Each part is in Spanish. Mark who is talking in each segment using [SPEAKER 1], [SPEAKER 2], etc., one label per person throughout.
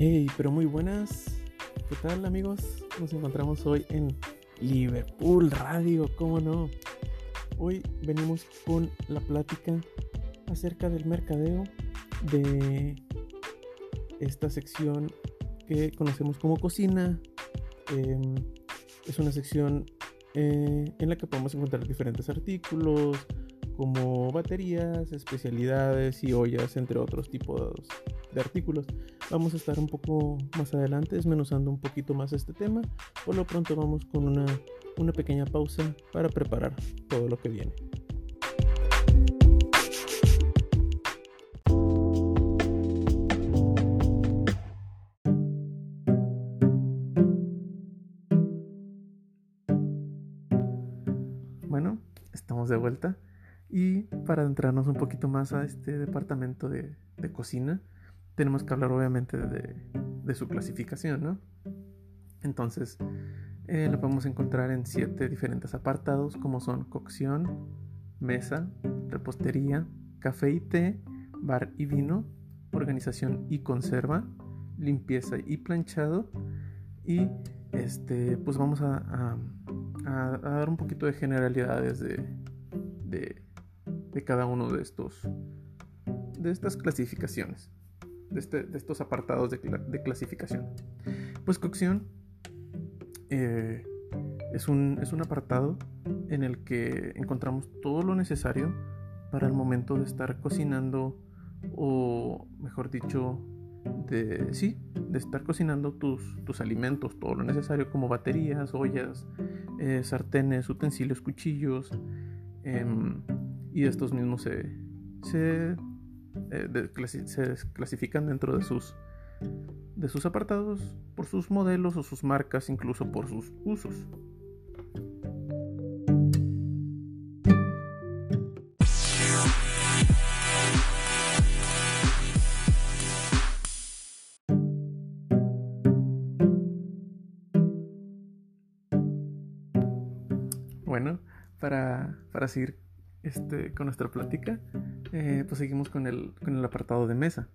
[SPEAKER 1] Hey, pero muy buenas. ¿Qué tal amigos? Nos encontramos hoy en Liverpool Radio, ¿cómo no? Hoy venimos con la plática acerca del mercadeo de esta sección que conocemos como cocina. Em, es una sección eh, en la que podemos encontrar diferentes artículos como baterías, especialidades y ollas, entre otros tipos de artículos. Vamos a estar un poco más adelante desmenuzando un poquito más este tema. Por lo pronto vamos con una, una pequeña pausa para preparar todo lo que viene. Bueno, estamos de vuelta y para adentrarnos un poquito más a este departamento de, cocina, tenemos que hablar obviamente de, su clasificación, ¿no? Entonces, eh, lo podemos encontrar en siete diferentes apartados, como son cocción, mesa, repostería, café y té, bar y vino, organización y conserva, limpieza y planchado. Y este, pues vamos a, dar un poquito de generalidades de, de, de cada uno de estos de estas clasificaciones de, este, de estos apartados de, de, clasificación. Pues cocción eh, es, un, es un apartado en el que encontramos todo lo necesario para el momento de estar cocinando o mejor dicho de sí de estar cocinando tus, tus alimentos todo lo necesario como baterías ollas eh, sartenes utensilios cuchillos eh, y estos mismos se, se, eh, se, clasifican dentro de sus, de sus apartados por sus modelos o sus marcas, incluso por sus usos. Bueno, para, para seguir este, con nuestra plática, eh, pues seguimos con el, con el apartado de mesa.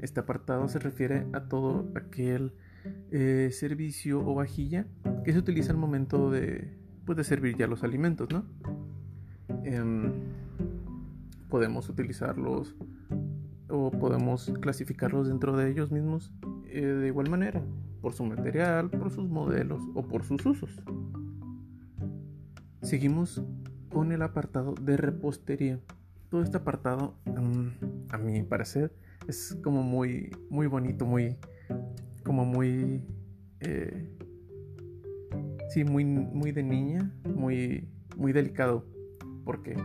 [SPEAKER 1] Este apartado se refiere a todo aquel eh, servicio o vajilla que se utiliza al momento de, pues, de servir ya los alimentos, ¿no? Eh, podemos utilizarlos o podemos clasificarlos dentro de ellos mismos eh, de igual manera, por su material, por sus modelos o por sus usos. Seguimos con el apartado de repostería. Todo este apartado, um, a mi parecer, es como muy, muy bonito, muy, como muy, eh, sí, muy, muy de niña, muy, muy delicado, porque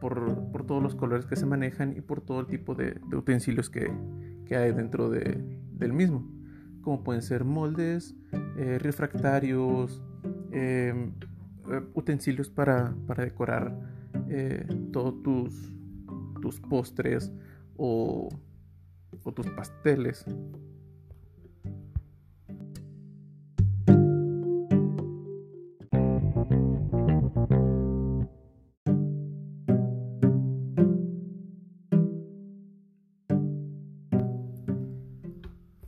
[SPEAKER 1] por, por, todos los colores que se manejan y por todo el tipo de, utensilios que, que, hay dentro de, del mismo, como pueden ser moldes, eh, refractarios, eh, utensilios para, para decorar eh, todos tus, tus postres o, o tus pasteles.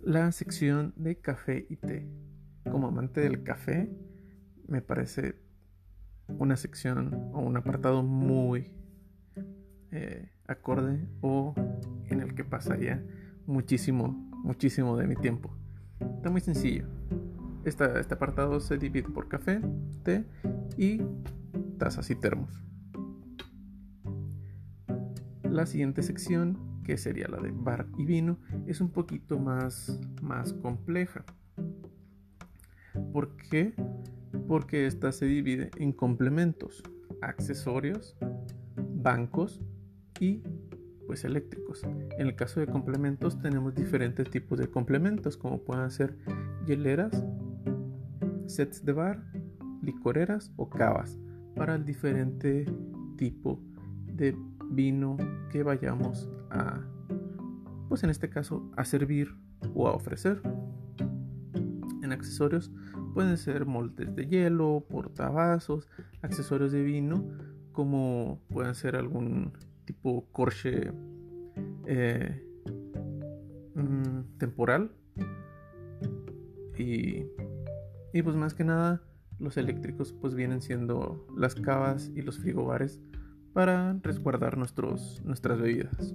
[SPEAKER 1] La sección de café y té. Como amante del café, me parece una sección o un apartado muy eh, acorde o en el que pasaría muchísimo, muchísimo de mi tiempo. Está muy sencillo. Este apartado se divide por café, té y tazas y termos. La siguiente sección, que sería la de bar y vino, es un poquito más, más compleja. ¿Por qué? Porque esta se divide en complementos, accesorios, bancos y pues eléctricos. En el caso de complementos tenemos diferentes tipos de complementos como pueden ser hieleras, sets de bar, licoreras o cavas para el diferente tipo de vino que vayamos a pues en este caso a servir o a ofrecer. En accesorios Pueden ser moldes de hielo, portavasos, accesorios de vino, como pueden ser algún tipo corche eh, mm, temporal, Y, y pues más que nada, los eléctricos pues vienen siendo las cavas y los frigobares para resguardar nuestros, nuestras bebidas.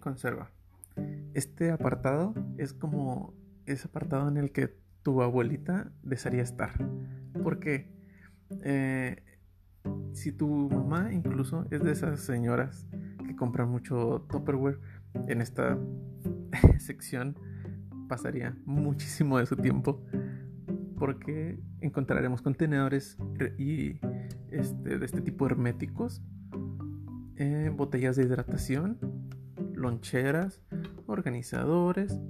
[SPEAKER 1] Conserva. Este apartado es como ese apartado en el que tu abuelita desearía estar. Porque eh, si tu mamá incluso es de esas señoras que compran mucho Tupperware, en esta sección pasaría muchísimo de su tiempo porque encontraremos contenedores y este, de este tipo herméticos, eh, botellas de hidratación, loncheras, organizadores,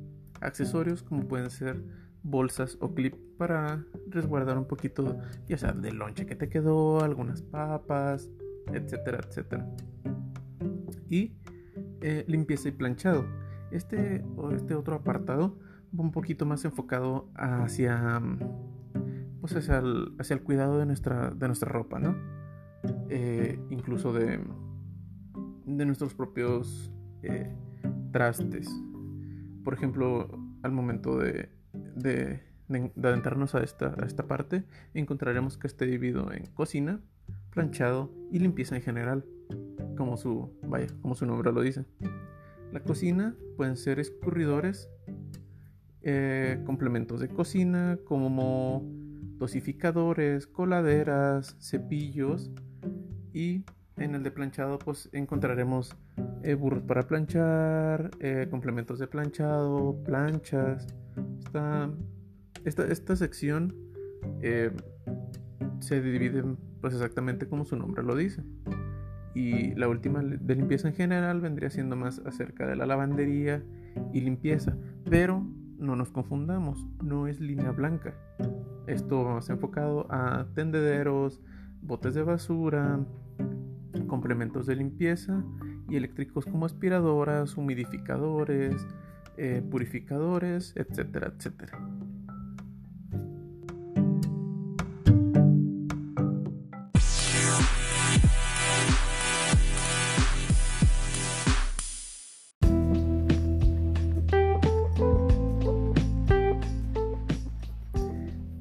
[SPEAKER 1] accesorios como pueden ser bolsas o clip para resguardar un poquito, ya sea del lonche que te quedó, algunas papas, etcétera, etcétera. Y eh, limpieza y planchado. Este, este otro apartado va un poquito más enfocado hacia, pues hacia, el, hacia el cuidado de nuestra, de nuestra ropa, ¿no? Eh, incluso de, de nuestros propios eh, trastes. Por ejemplo, al momento de de, adentrarnos a esta, parte, encontraremos que está dividido en cocina, planchado y limpieza en general, como su, vaya, como su nombre lo dice. La cocina pueden ser escurridores, eh, complementos de cocina como dosificadores, coladeras, cepillos y en el de planchado pues encontraremos eh, burros para planchar, eh, complementos de planchado, planchas, esta, esta, sección eh, se divide pues exactamente como su nombre lo dice. Y la última de limpieza en general vendría siendo más acerca de la lavandería y limpieza. Pero no nos confundamos, no es línea blanca. Esto más enfocado a tendederos, botes de basura, complementos de limpieza y eléctricos como aspiradoras, humidificadores, eh, purificadores, etcétera, etcétera.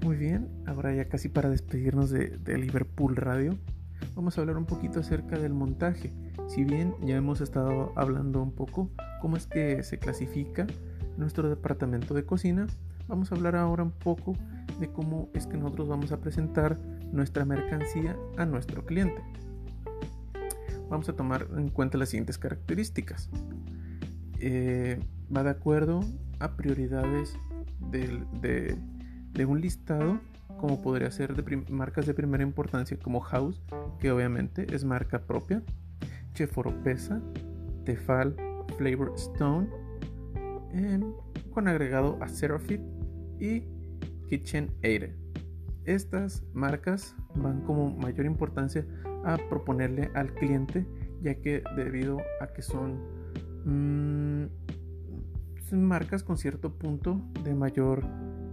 [SPEAKER 1] Muy bien, ahora ya casi para despedirnos de, de Liverpool Radio, vamos a hablar un poquito acerca del montaje. Si bien ya hemos estado hablando un poco cómo es que se clasifica nuestro departamento de cocina, vamos a hablar ahora un poco de cómo es que nosotros vamos a presentar nuestra mercancía a nuestro cliente. Vamos a tomar en cuenta las siguientes características. Eh, va de acuerdo a prioridades de, de, un listado como podría ser de marcas de primera importancia como House, que obviamente es marca propia, Cheforopesa, Tefal, Flavor Stone, con agregado a Serafit y Kitchen Aid. Estas marcas van como mayor importancia a proponerle al cliente ya que debido a que son, mm, marcas con cierto punto de mayor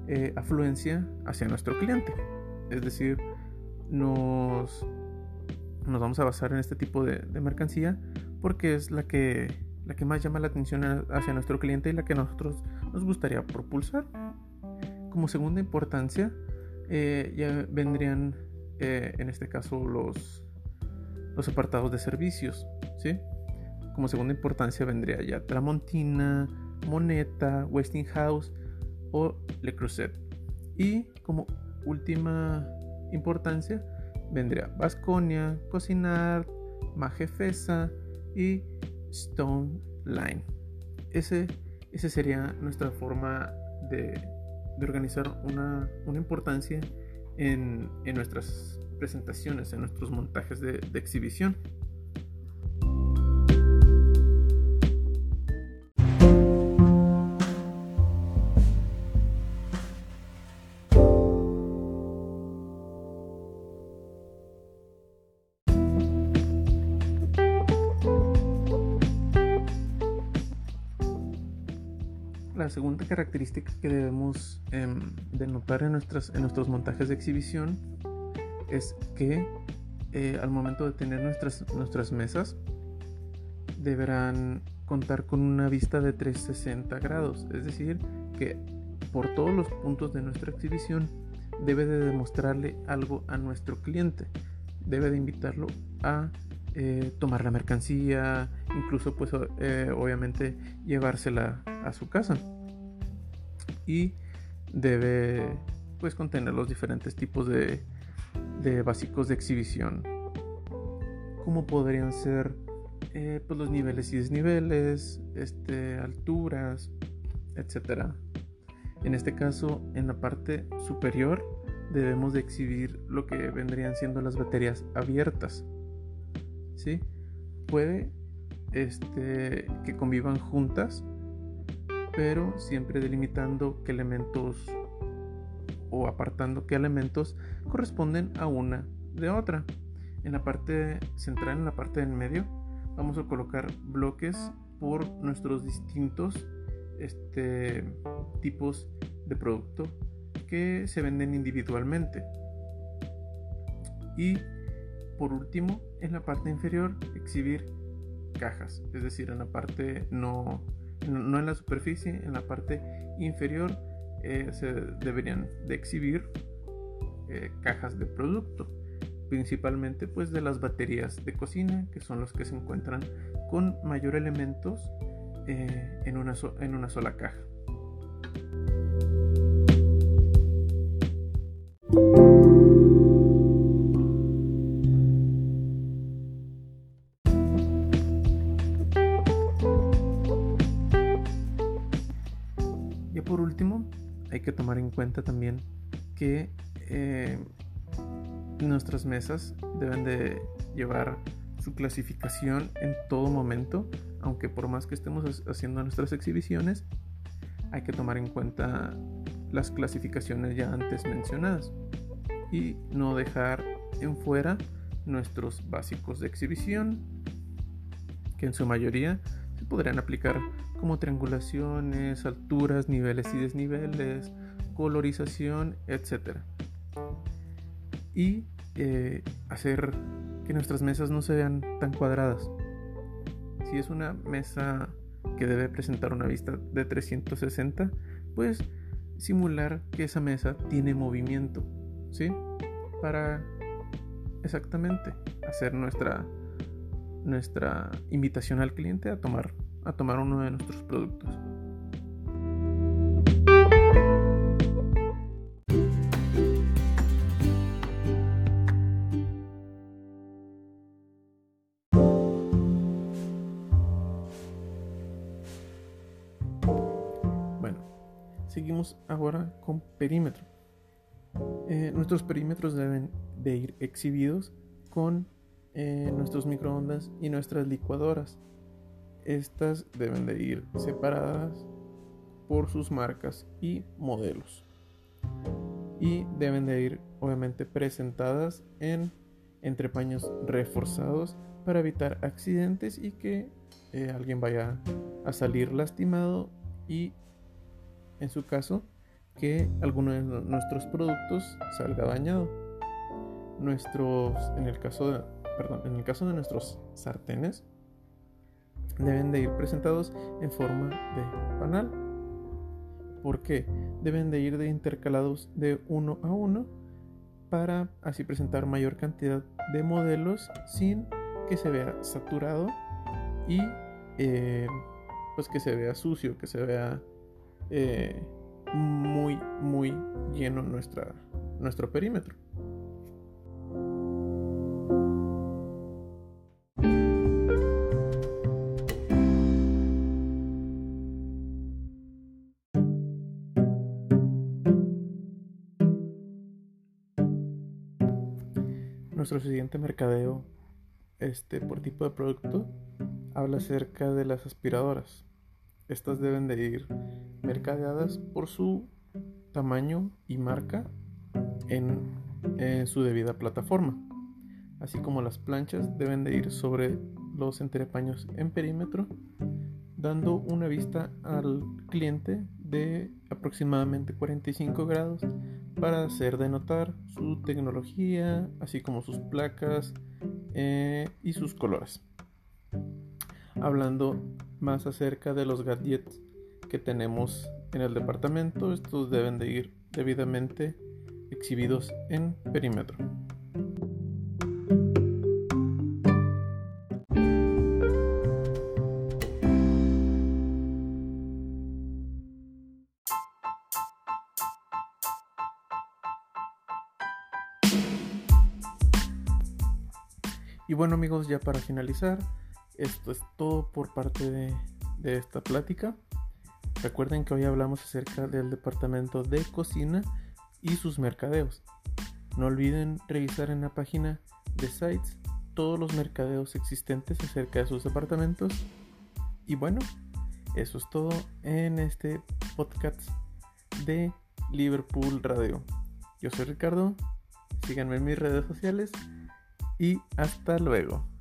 [SPEAKER 1] eh, afluencia hacia nuestro cliente. Es decir, nos nos vamos a basar en este tipo de, mercancía porque es la que, la que más llama la atención hacia nuestro cliente y la que nosotros nos gustaría propulsar. Como segunda importancia, eh, ya vendrían eh, en este caso los, los apartados de servicios. ¿sí? Como segunda importancia vendría ya Tramontina, Moneta, Westinghouse o Le Creuset. Y como última importancia, vendría Vasconia, Cocinar, Majefesa y Stone Line. Ese, ese sería nuestra forma de, organizar una, importancia en, nuestras presentaciones, en nuestros montajes de exhibición. Segunda característica que debemos em, de notar en, nuestras, en nuestros montajes de exhibición es que eh, al momento de tener nuestras, nuestras mesas deberán contar con una vista de 360 grados, es decir, que por todos los puntos de nuestra exhibición debe de demostrarle algo a nuestro cliente, debe de invitarlo a eh, tomar la mercancía, incluso pues eh, obviamente llevársela a su casa y debe pues contener los diferentes tipos de, de básicos de exhibición como podrían ser eh, pues los niveles y desniveles, este, alturas, etc. En este caso, en la parte superior debemos de exhibir lo que vendrían siendo las baterías abiertas. ¿Sí? Puede este, que convivan juntas, pero siempre delimitando qué elementos o apartando qué elementos corresponden a una de otra. En la parte central, en la parte del medio, vamos a colocar bloques por nuestros distintos este, tipos de producto que se venden individualmente. Y por último, en la parte inferior, exhibir cajas, es decir, en la parte no, no en la superficie, en la parte inferior eh, se deberían de exhibir eh, cajas de producto principalmente pues de las baterías de cocina que son los que se encuentran con mayor elementos eh, en, una en una sola caja. También que eh, Nuestras mesas deben de llevar su clasificación en todo momento, aunque por más que estemos haciendo nuestras exhibiciones, hay que tomar en cuenta las clasificaciones ya antes mencionadas y no dejar en fuera nuestros básicos de exhibición, que en su mayoría se podrían aplicar como triangulaciones, alturas, niveles y desniveles, colorización, etc y eh, hacer que nuestras mesas no se vean tan cuadradas. Si es una mesa que debe presentar una vista de 360, pues simular que esa mesa tiene movimiento, ¿sí? Para exactamente hacer nuestra nuestra invitación al cliente a tomar a tomar uno de nuestros productos. Seguimos ahora con perímetro. Eh, nuestros perímetros deben de ir exhibidos con eh, nuestros microondas y nuestras licuadoras. Estas deben de ir separadas por sus marcas y modelos. Y deben de ir obviamente presentadas en entrepaños reforzados para evitar accidentes y que eh, alguien vaya a salir lastimado y en su caso, que alguno de nuestros productos salga dañado. Nuestros, en el caso de, perdón, en el caso de nuestros sartenes, deben de ir presentados en forma de panal. porque Deben de ir de intercalados de uno a uno para así presentar mayor cantidad de modelos sin que se vea saturado y eh, pues que se vea sucio, que se vea eh, muy, muy lleno nuestra, nuestro perímetro. Nuestro siguiente mercadeo este, por tipo de producto habla acerca de las aspiradoras. Estas deben de ir mercadeadas por su tamaño y marca en, su debida plataforma. Así como las planchas deben de ir sobre los entrepaños en perímetro, dando una vista al cliente de aproximadamente 45 grados para hacer denotar su tecnología, así como sus placas eh, y sus colores. Hablando más acerca de los gadgets que tenemos en el departamento, estos deben de ir debidamente exhibidos en perímetro. Y bueno amigos, ya para finalizar, esto es todo por parte de, esta plática. Recuerden que hoy hablamos acerca del departamento de cocina y sus mercadeos. No olviden revisar en la página de Sites todos los mercadeos existentes acerca de sus departamentos. Y bueno, eso es todo en este podcast de Liverpool Radio. Yo soy Ricardo, síganme en mis redes sociales y hasta luego.